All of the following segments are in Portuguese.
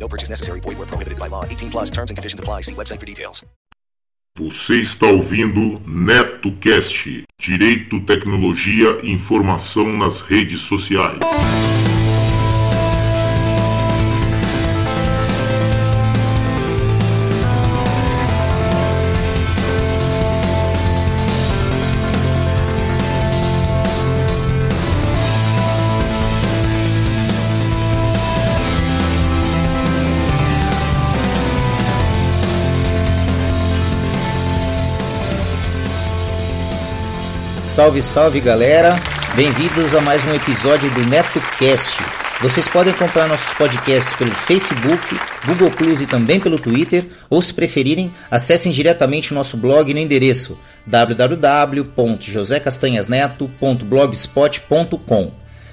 No purchase necessary. Void where prohibited by law. 18 plus terms and conditions apply. See website for details. Você está ouvindo NetoCast. Direito, tecnologia informação nas redes sociais. Salve, salve galera! Bem-vindos a mais um episódio do NetoCast. Vocês podem acompanhar nossos podcasts pelo Facebook, Google Plus e também pelo Twitter, ou se preferirem, acessem diretamente o nosso blog no endereço www.josecastanhasneto.blogspot.com.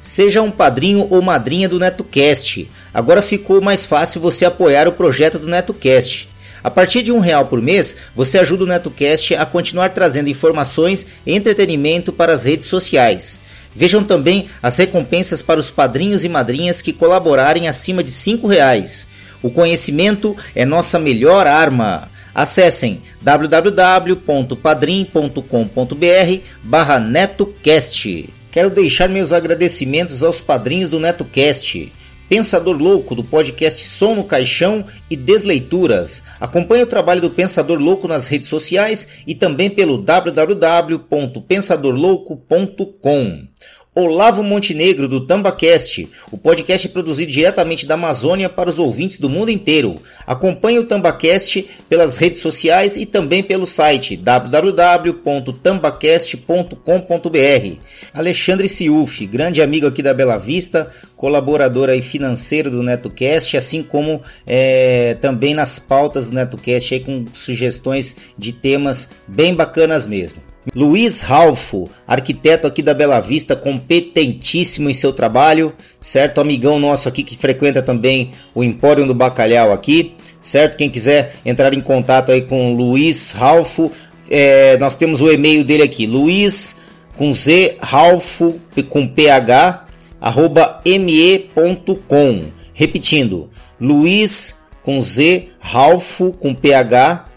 Seja um padrinho ou madrinha do NetoCast. Agora ficou mais fácil você apoiar o projeto do NetoCast. A partir de um real por mês, você ajuda o NetoCast a continuar trazendo informações e entretenimento para as redes sociais. Vejam também as recompensas para os padrinhos e madrinhas que colaborarem acima de cinco reais. O conhecimento é nossa melhor arma. Acessem www.padrim.com.br barra NetoCast. Quero deixar meus agradecimentos aos padrinhos do NetoCast. Pensador Louco, do podcast Som no Caixão e Desleituras. Acompanhe o trabalho do Pensador Louco nas redes sociais e também pelo www.pensadorlouco.com. Olavo Montenegro, do Tambacast, o podcast produzido diretamente da Amazônia para os ouvintes do mundo inteiro. Acompanhe o Tambacast pelas redes sociais e também pelo site www.tambacast.com.br. Alexandre Ciuf, grande amigo aqui da Bela Vista, colaborador aí financeiro do NetoCast, assim como é, também nas pautas do NetoCast aí com sugestões de temas bem bacanas mesmo. Luiz Ralfo, arquiteto aqui da Bela Vista, competentíssimo em seu trabalho, certo? Amigão nosso aqui que frequenta também o Empório do Bacalhau aqui, certo? Quem quiser entrar em contato aí com Luiz Ralfo, é, nós temos o e-mail dele aqui, luiz com z ralfo com ph arroba me.com. Repetindo, luiz com z ralfo com ph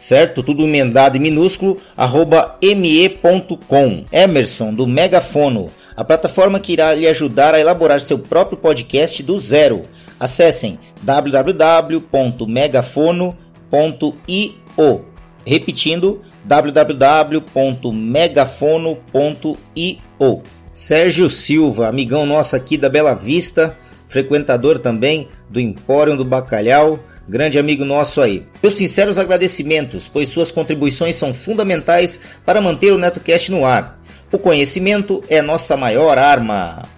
certo? Tudo emendado em minúsculo, arroba me.com. Emerson, do Megafono, a plataforma que irá lhe ajudar a elaborar seu próprio podcast do zero. Acessem www.megafono.io. Repetindo, www.megafono.io. Sérgio Silva, amigão nosso aqui da Bela Vista, frequentador também do Empório do Bacalhau, grande amigo nosso aí. Meus sinceros agradecimentos, pois suas contribuições são fundamentais para manter o NetoCast no ar. O conhecimento é nossa maior arma.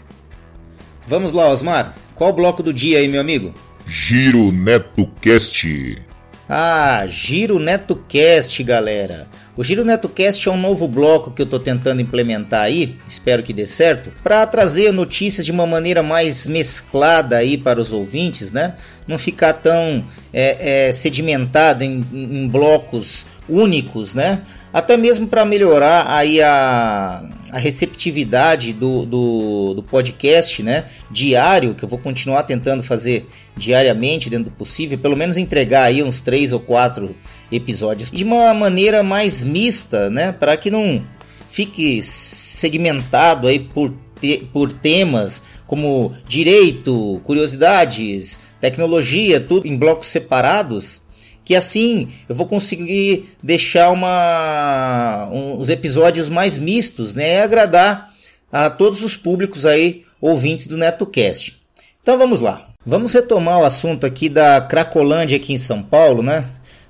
Vamos lá, Osmar. Qual o bloco do dia aí, meu amigo? Giro NetoCast. Ah, Giro NetoCast, galera. O Giro NetoCast é um novo bloco que eu estou tentando implementar aí, espero que dê certo, para trazer notícias de uma maneira mais mesclada aí para os ouvintes, né? Não ficar tão é, é, sedimentado em, em blocos únicos, né? até mesmo para melhorar aí a, a receptividade do, do, do, podcast né, diário, que eu vou continuar tentando fazer diariamente dentro do possível, pelo menos entregar aí uns três ou quatro episódios. De uma maneira mais mista, né, para que não fique segmentado aí por, te, por temas como direito, curiosidades, tecnologia, tudo em blocos separados que assim eu vou conseguir deixar uma, um, os episódios mais mistos, né, e agradar a todos os públicos aí ouvintes do NetoCast. Então vamos lá. Vamos retomar o assunto aqui da Cracolândia aqui em São Paulo, né?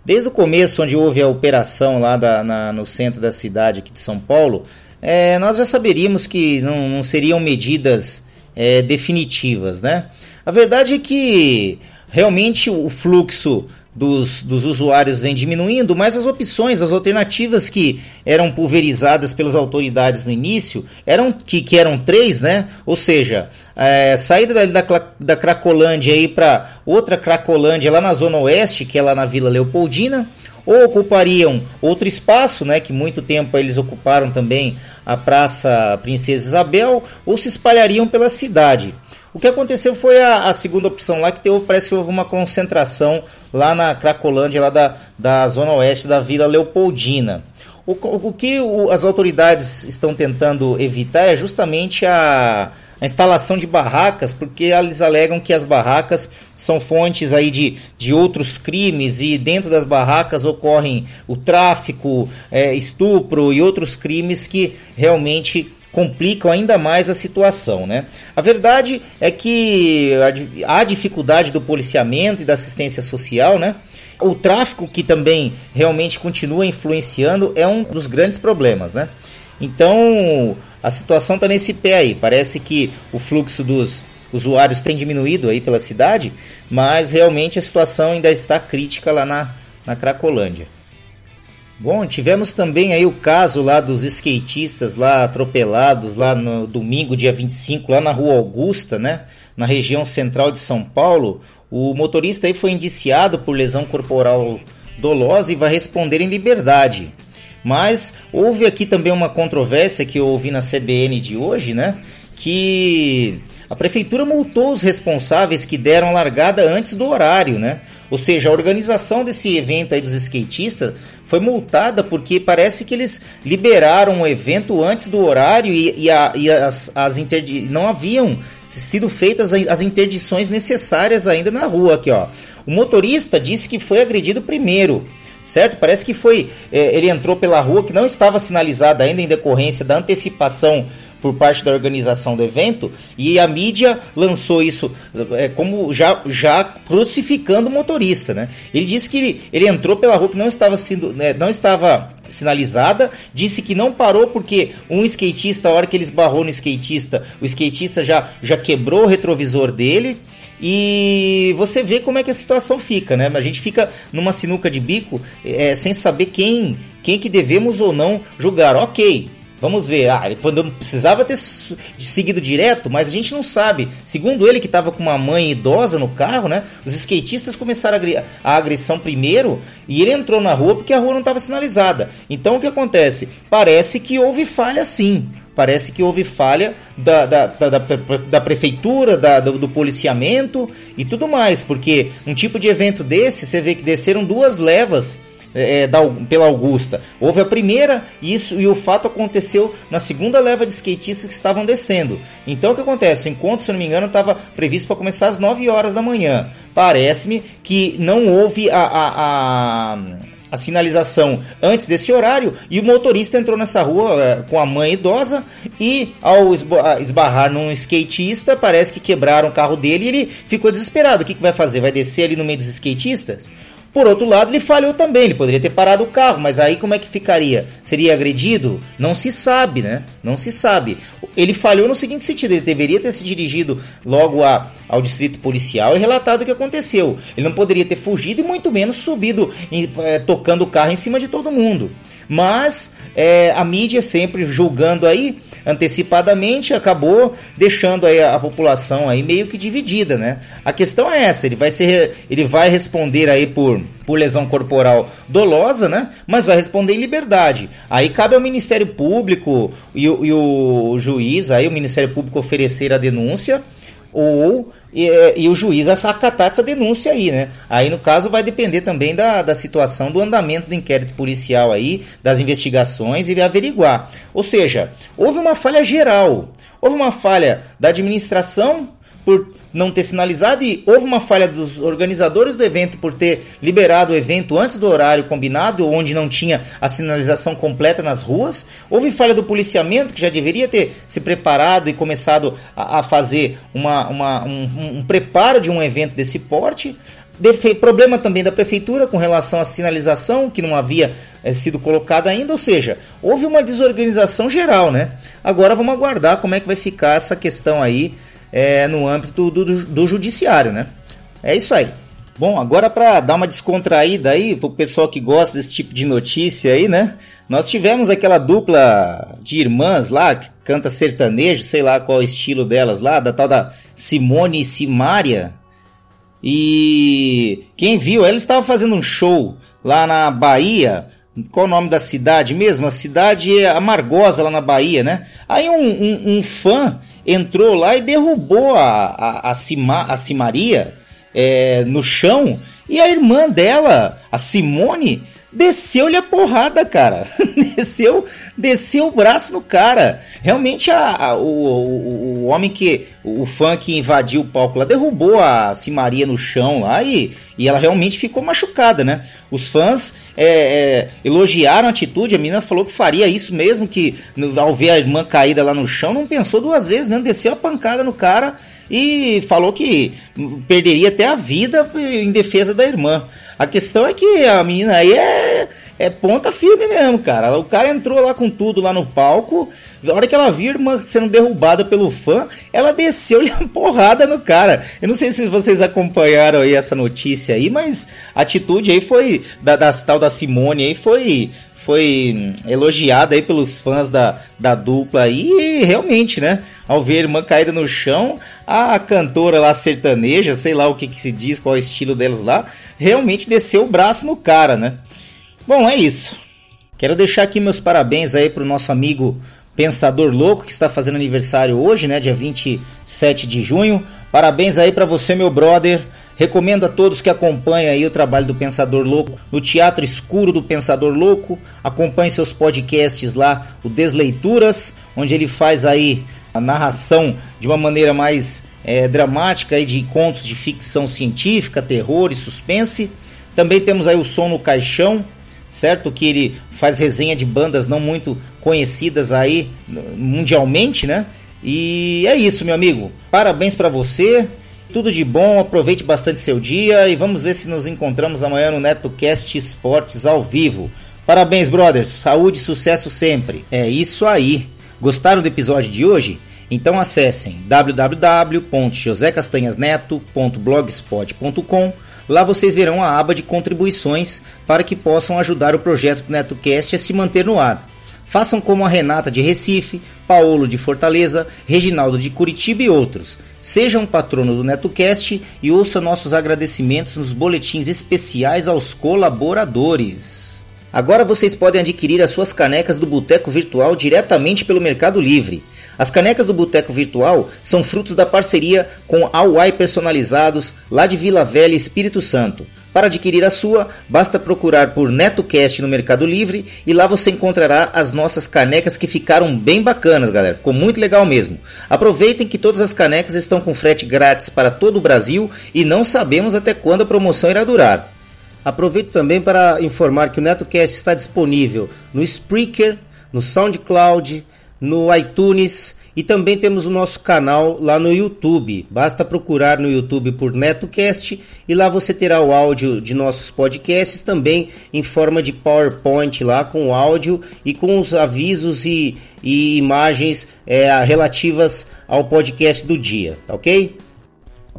Desde o começo, onde houve a operação lá da, na, no centro da cidade aqui de São Paulo, é, nós já saberíamos que não, não seriam medidas é, definitivas, né? A verdade é que realmente o fluxo dos, dos usuários vem diminuindo, mas as opções, as alternativas que eram pulverizadas pelas autoridades no início, eram que, que eram três, né? Ou seja, é, saída da, da, da Cracolândia aí para outra Cracolândia lá na Zona Oeste, que é lá na Vila Leopoldina, ou ocupariam outro espaço, né, que muito tempo eles ocuparam também a Praça Princesa Isabel, ou se espalhariam pela cidade. O que aconteceu foi a, a segunda opção lá, que teve, parece que houve uma concentração lá na Cracolândia, lá da, da zona oeste da Vila Leopoldina. O, o, que o, as autoridades estão tentando evitar é justamente a, a instalação de barracas, porque eles alegam que as barracas são fontes aí de, de outros crimes e dentro das barracas ocorrem o tráfico, é, estupro e outros crimes que realmente complicam ainda mais a situação. Né? A verdade é que há dificuldade do policiamento e da assistência social, né? O tráfico, que também realmente continua influenciando, é um dos grandes problemas. Né? Então, a situação está nesse pé aí. Parece que o fluxo dos usuários tem diminuído aí pela cidade, mas realmente a situação ainda está crítica lá na, na Cracolândia. Bom, tivemos também aí o caso lá dos skatistas lá atropelados lá no domingo, dia 25, lá na Rua Augusta, né? Na região central de São Paulo. O motorista aí foi indiciado por lesão corporal dolosa e vai responder em liberdade. Mas houve aqui também uma controvérsia que eu ouvi na CBN de hoje, né? Que a prefeitura multou os responsáveis que deram largada antes do horário, né? Ou seja, a organização desse evento aí dos skatistas foi multada porque parece que eles liberaram o evento antes do horário e, e, a, e as, as não haviam sido feitas as interdições necessárias ainda na rua aqui, ó. O motorista disse que foi agredido primeiro certo? Parece que foi. É, ele entrou pela rua que não estava sinalizada ainda em decorrência da antecipação por parte da organização do evento e a mídia lançou isso é, como já, já crucificando o motorista, né? Ele disse que ele, ele entrou pela rua que não estava sendo, né, não estava sinalizada, disse que não parou porque um skatista, a hora que ele esbarrou no skatista, o skatista já, já quebrou o retrovisor dele. E você vê como é que a situação fica, né? A gente fica numa sinuca de bico é, sem saber quem, quem que devemos ou não julgar. Ok, Vamos ver, ah, ele precisava ter seguido direto, mas a gente não sabe. Segundo ele, que estava com uma mãe idosa no carro, né? Os skatistas começaram a agressão primeiro e ele entrou na rua porque a rua não estava sinalizada. Então o que acontece? Parece que houve falha sim. Parece que houve falha da, da, da, da, prefeitura, da, do, do, policiamento e tudo mais, porque um tipo de evento desse, você vê que desceram duas levas é, é, da, pela Augusta. Houve a primeira isso e o fato aconteceu na segunda leva de skatistas que estavam descendo. Então o que acontece? O encontro, se não me engano, estava previsto para começar às 9 horas da manhã. Parece-me que não houve a, a, a, a, sinalização antes desse horário e o motorista entrou nessa rua é, com a mãe idosa e ao esbarrar num skatista, parece que quebraram o carro dele e ele ficou desesperado. O que, que vai fazer? Vai descer ali no meio dos skatistas? Por outro lado, ele falhou também, ele poderia ter parado o carro, mas aí como é que ficaria? Seria agredido? Não se sabe, né? Não se sabe. Ele falhou no seguinte sentido: ele deveria ter se dirigido logo a, ao distrito policial e relatado o que aconteceu. Ele não poderia ter fugido e muito menos subido, em, é, tocando o carro em cima de todo mundo. Mas é, a mídia sempre julgando aí antecipadamente acabou deixando aí a, a, população aí meio que dividida, né? A questão é essa, ele vai ser ele vai responder aí por por lesão corporal dolosa, né? Mas vai responder em liberdade. Aí cabe ao Ministério Público e, e o juiz, aí o Ministério Público oferecer a denúncia ou e, e, o juiz acatar essa denúncia aí, né? Aí no caso vai depender também da, da situação do andamento do inquérito policial aí, das investigações e averiguar. Ou seja, houve uma falha geral, houve uma falha da administração por não ter sinalizado e houve uma falha dos organizadores do evento por ter liberado o evento antes do horário combinado, onde não tinha a sinalização completa nas ruas. Houve falha do policiamento, que já deveria ter se preparado e começado a, a fazer uma, uma um, um preparo de um evento desse porte. Defe problema também da prefeitura com relação à sinalização, que não havia é, sido colocada ainda, ou seja, houve uma desorganização geral, né? Agora vamos aguardar como é que vai ficar essa questão aí é, no âmbito do, do, do judiciário, né? É isso aí. Bom, agora para dar uma descontraída aí pro pessoal que gosta desse tipo de notícia aí, né? Nós tivemos aquela dupla de irmãs lá que canta sertanejo, sei lá qual é o estilo delas lá, da tal da Simone e Simária. E quem viu, eles estavam fazendo um show lá na Bahia. Qual o nome da cidade mesmo? A cidade Amargosa lá na Bahia, né? Aí um, um, um fã entrou lá e derrubou a, a, a, Cima, a Cimaria é, no chão. E a irmã dela, a Simone, desceu-lhe a porrada, cara. desceu, desceu o braço no cara. Realmente a, a o, o, o, homem que. O fã que invadiu o palco lá derrubou a Simaria no chão lá e, e ela realmente ficou machucada, né? Os fãs é, é, elogiaram a atitude, a menina falou que faria isso mesmo, que ao ver a irmã caída lá no chão, não pensou duas vezes mesmo, desceu a pancada no cara e falou que perderia até a vida em defesa da irmã. A questão é que a menina aí é, é ponta firme mesmo, cara. O cara entrou lá com tudo lá no palco. A hora que ela viu a irmã sendo derrubada pelo fã, ela desceu-lhe a porrada no cara. Eu não sei se vocês acompanharam aí essa notícia aí, mas a atitude aí foi da, da tal da Simone aí foi foi elogiada aí pelos fãs da, da dupla e realmente, né? Ao ver a irmã caída no chão, a cantora lá sertaneja, sei lá o que, que se diz, qual é o estilo delas lá, realmente desceu o braço no cara, né? Bom, é isso. Quero deixar aqui meus parabéns aí pro nosso amigo Pensador Louco, que está fazendo aniversário hoje, né, dia 27 de junho. Parabéns aí para você, meu brother. Recomendo a todos que acompanhem aí o trabalho do Pensador Louco no Teatro Escuro do Pensador Louco. Acompanhe seus podcasts lá, o Desleituras, onde ele faz aí a narração de uma maneira mais é, dramática aí de contos de ficção científica, terror e suspense. Também temos aí o Som no Caixão, certo? Que ele faz resenha de bandas não muito conhecidas aí mundialmente, né? E é isso, meu amigo. Parabéns para você. Tudo de bom, aproveite bastante seu dia e vamos ver se nos encontramos amanhã no NetoCast Esportes ao vivo. Parabéns, brothers. Saúde e sucesso sempre. É isso aí. Gostaram do episódio de hoje? Então acessem www.josecastanhasneto.blogspot.com. Lá vocês verão a aba de contribuições para que possam ajudar o projeto do NetoCast a se manter no ar. Façam como a Renata de Recife, Paulo de Fortaleza, Reginaldo de Curitiba e outros. Seja um patrono do NetoCast e ouça nossos agradecimentos nos boletins especiais aos colaboradores. Agora vocês podem adquirir as suas canecas do Boteco Virtual diretamente pelo Mercado Livre. As canecas do Boteco Virtual são frutos da parceria com a Uai Personalizados, lá de Vila Velha, Espírito Santo. Para adquirir a sua, basta procurar por NetoCast no Mercado Livre e lá você encontrará as nossas canecas que ficaram bem bacanas, galera. Ficou muito legal mesmo. Aproveitem que todas as canecas estão com frete grátis para todo o Brasil e não sabemos até quando a promoção irá durar. Aproveito também para informar que o NetoCast está disponível no Spreaker, no SoundCloud, no iTunes e também temos o nosso canal lá no YouTube. Basta procurar no YouTube por NetoCast e lá você terá o áudio de nossos podcasts também em forma de PowerPoint lá com o áudio e com os avisos e, e imagens é, relativas ao podcast do dia, tá ok?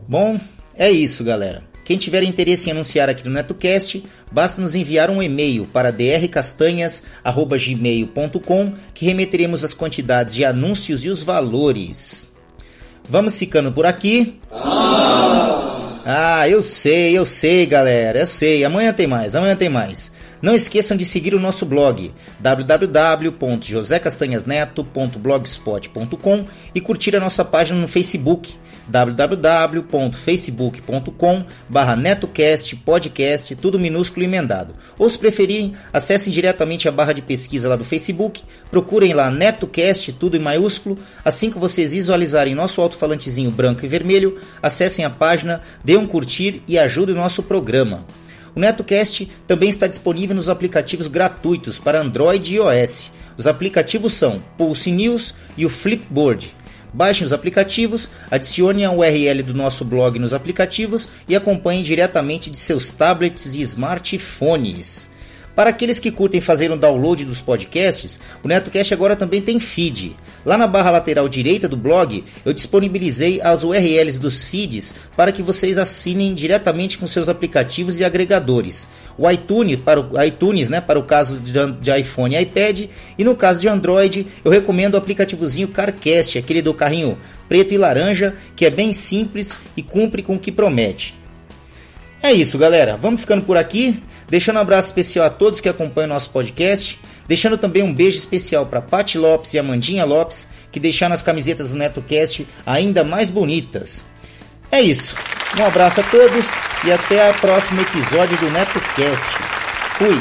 Bom, é isso, galera. Quem tiver interesse em anunciar aqui no NetoCast, basta nos enviar um e-mail para drcastanhas@gmail.com que remeteremos as quantidades de anúncios e os valores. Vamos ficando por aqui. Ah, eu sei, eu sei, galera, eu sei. Amanhã tem mais, amanhã tem mais. Não esqueçam de seguir o nosso blog www.josecastanhasneto.blogspot.com e curtir a nossa página no Facebook www.facebook.com barra netocast podcast, tudo minúsculo e emendado. Ou se preferirem, acessem diretamente a barra de pesquisa lá do Facebook, procurem lá NetoCast, tudo em maiúsculo, assim que vocês visualizarem nosso alto-falantezinho branco e vermelho, acessem a página, dê um curtir e ajudem o nosso programa. O NetoCast também está disponível nos aplicativos gratuitos para Android e iOS. Os aplicativos são Pulse News e o Flipboard. Baixem os aplicativos, adicione a URL do nosso blog nos aplicativos e acompanhem diretamente de seus tablets e smartphones. Para aqueles que curtem fazer um download dos podcasts, o NetoCast agora também tem feed. Lá na barra lateral direita do blog, eu disponibilizei as URLs dos feeds para que vocês assinem diretamente com seus aplicativos e agregadores. O iTunes, para o, iTunes, né, para o caso de, iPhone e iPad, e no caso de Android, eu recomendo o aplicativozinho CarCast, aquele do carrinho preto e laranja, que é bem simples e cumpre com o que promete. É isso, galera. Vamos ficando por aqui. Deixando um abraço especial a todos que acompanham nosso podcast. Deixando também um beijo especial para Pati Lopes e Amandinha Lopes, que deixaram as camisetas do NetoCast ainda mais bonitas. É isso. Um abraço a todos e até o próximo episódio do NetoCast. Fui!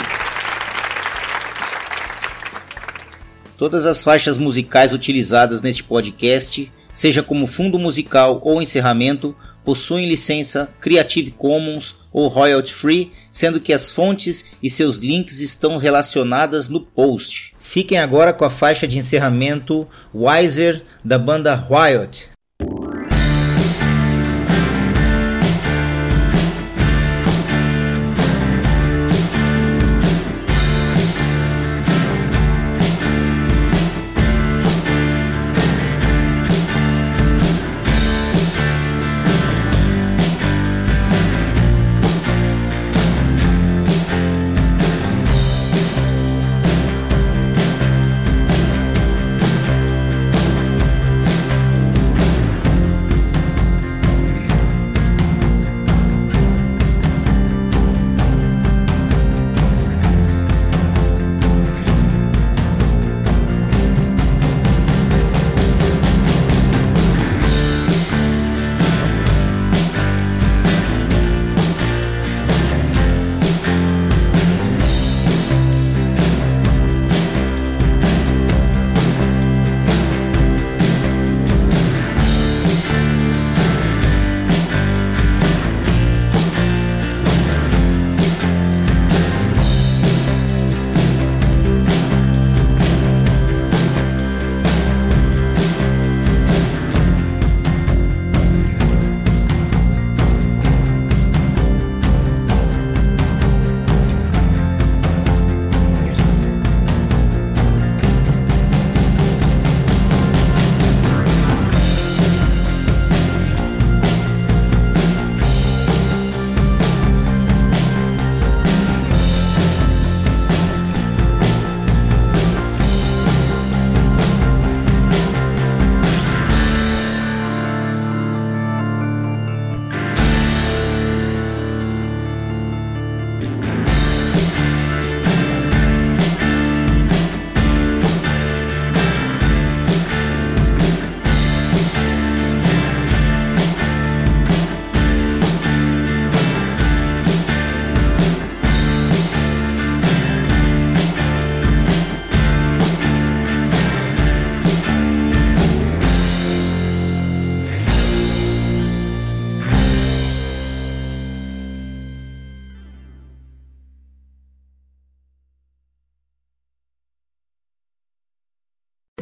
Todas as faixas musicais utilizadas neste podcast, seja como fundo musical ou encerramento, possuem licença Creative Commons ou royalty free, sendo que as fontes e seus links estão relacionadas no post. Fiquem agora com a faixa de encerramento Wiser da banda Riot.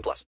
18 plus.